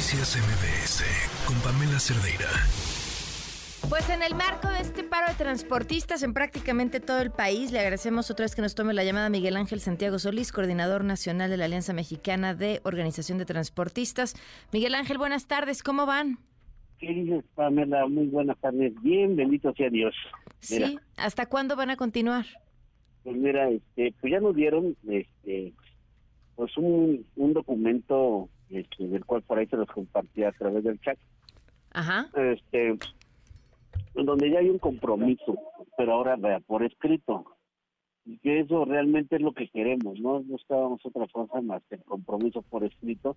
Noticias MBS con Pamela Cerdeira. Pues en el marco de este paro de transportistas en prácticamente todo el país, le agradecemos otra vez que nos tome la llamada Miguel Ángel Santiago Solís, coordinador nacional de la Alianza Mexicana de Organización de Transportistas. Miguel Ángel, buenas tardes, ¿cómo van? ¿Qué dices, Pamela? Muy buenas tardes. Bien, bendito sea Dios. sí, ¿hasta cuándo van a continuar? Pues mira, este, pues ya nos dieron este, pues un, un documento este, del cual por ahí se los compartí a través del chat. Ajá. Este, donde ya hay un compromiso, pero ahora vea, por escrito. Y que eso realmente es lo que queremos, no buscábamos otra cosa más que el compromiso por escrito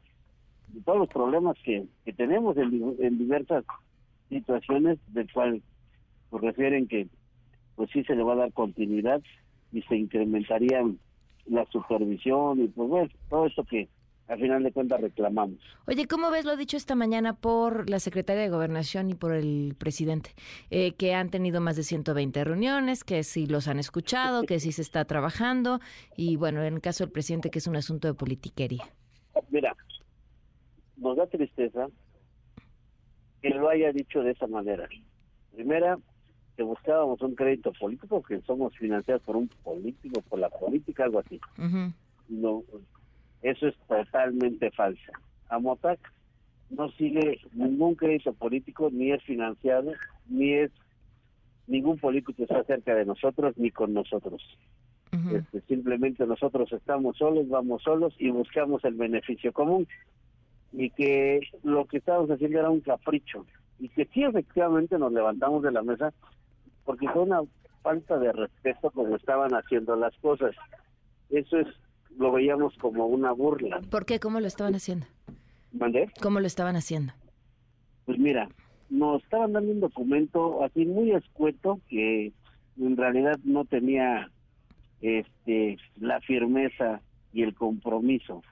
de todos los problemas que, que tenemos en, en diversas situaciones, del cual pues, refieren que pues sí se le va a dar continuidad y se incrementaría la supervisión y pues bueno, todo esto que al final de cuentas reclamamos. Oye, ¿cómo ves lo dicho esta mañana por la secretaria de Gobernación y por el presidente? Eh, que han tenido más de 120 reuniones, que sí los han escuchado, que sí se está trabajando y bueno, en el caso del presidente que es un asunto de politiquería. Mira, nos da tristeza que lo haya dicho de esa manera. Primera, que buscábamos un crédito político, que somos financiados por un político, por la política, algo así. No, eso es totalmente falso. Amotac no sigue ningún crédito político, ni es financiado, ni es ningún político está cerca de nosotros, ni con nosotros. este, simplemente nosotros estamos solos, vamos solos y buscamos el beneficio común. Y que lo que estábamos haciendo era un capricho. Y que sí, efectivamente, nos levantamos de la mesa porque fue una falta de respeto como estaban haciendo las cosas. Eso es lo veíamos como una burla. ¿Por qué? ¿Cómo lo estaban haciendo? ¿Mandé? ¿Cómo lo estaban haciendo? Pues mira, nos estaban dando un documento así muy escueto que en realidad no tenía este la firmeza y el compromiso.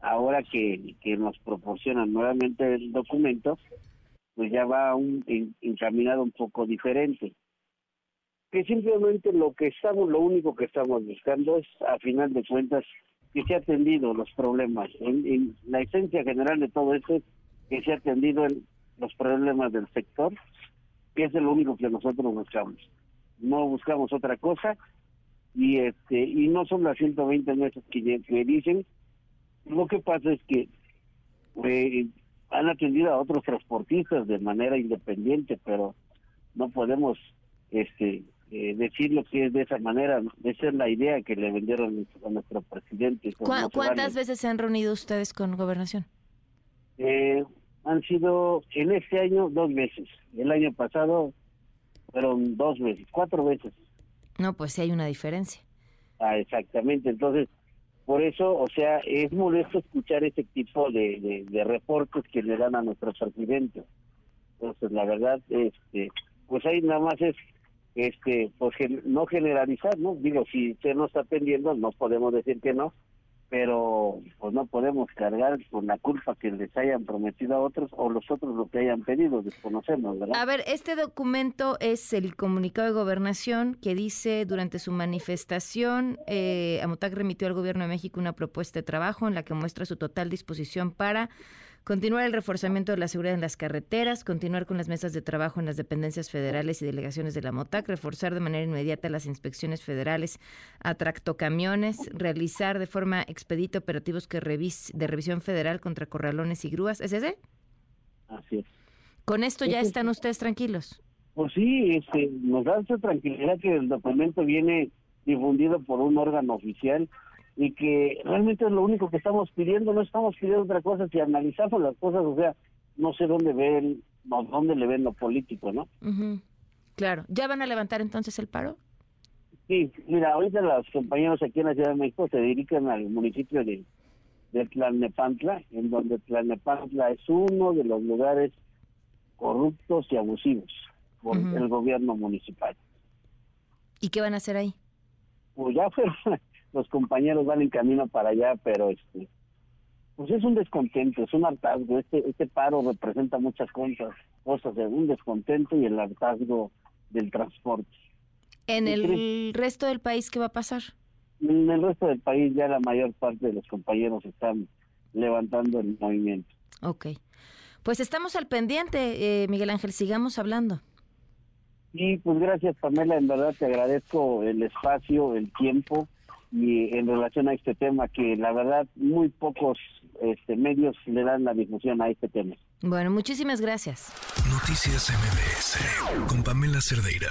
Ahora que, que nos proporcionan nuevamente el documento, pues ya va un, encaminado un poco diferente. Que simplemente lo que estamos, lo único que estamos buscando es, a final de cuentas, que se ha atendido los problemas. En, la esencia general de todo esto es que se ha atendido los problemas del sector, que es lo único que nosotros buscamos. No buscamos otra cosa y este y no son las 120 meses que, que dicen. Lo que pasa es que eh, han atendido a otros transportistas de manera independiente, pero no podemos este eh, decir lo que es de esa manera. Esa es la idea que le vendieron a nuestro presidente. ¿Cuántas veces se han reunido ustedes con gobernación? Eh, han sido en este año dos veces. El año pasado fueron dos veces, cuatro veces. No, pues sí hay una diferencia. Ah, exactamente. Entonces, por eso, o sea, es molesto escuchar ese tipo de, de, reportes que le dan a nuestro presidente. Entonces, la verdad, este, pues ahí nada más es, este, pues no generalizar, ¿no? Digo, si usted no está atendiendo, no podemos decir que no, pero pues no podemos cargar con la culpa que les hayan prometido a otros o los otros lo que hayan pedido, desconocemos, ¿verdad? A ver, este documento es el comunicado de gobernación que dice durante su manifestación, eh, Amotac remitió al gobierno de México una propuesta de trabajo en la que muestra su total disposición para Continuar el reforzamiento de la seguridad en las carreteras, continuar con las mesas de trabajo en las dependencias federales y delegaciones de la MOTAC, reforzar de manera inmediata las inspecciones federales a tractocamiones, realizar de forma expedita operativos que revis de revisión federal contra corralones y grúas. ¿Es ese? Así es. ¿Con esto ya están ustedes tranquilos? Pues sí, este, nos da esa tranquilidad que el documento viene difundido por un órgano oficial y que realmente es lo único que estamos pidiendo, no estamos pidiendo otra cosa, si analizamos las cosas, o sea, no sé dónde ven, no, dónde le ven lo político, ¿no? Claro, ¿ya van a levantar entonces el paro? Sí, mira, ahorita los compañeros aquí en la Ciudad de México se dirigen al municipio de, de Tlalnepantla, en donde Tlalnepantla es uno de los lugares corruptos y abusivos por el gobierno municipal. ¿Y qué van a hacer ahí? Pues ya fue, los compañeros van en camino para allá, pero este pues es un descontento, es un hartazgo. Este este paro representa muchas cosas, cosas de un descontento y el hartazgo del transporte. ¿En el resto del país qué va a pasar? En el resto del país ya la mayor parte de los compañeros están levantando el movimiento. Ok. Pues estamos al pendiente, eh, Miguel Ángel, sigamos hablando. Y pues gracias Pamela, en verdad te agradezco el espacio, el tiempo y en relación a este tema que la verdad muy pocos este, medios le dan la difusión a este tema. Bueno, muchísimas gracias. Noticias MBS con Pamela Cerdeira.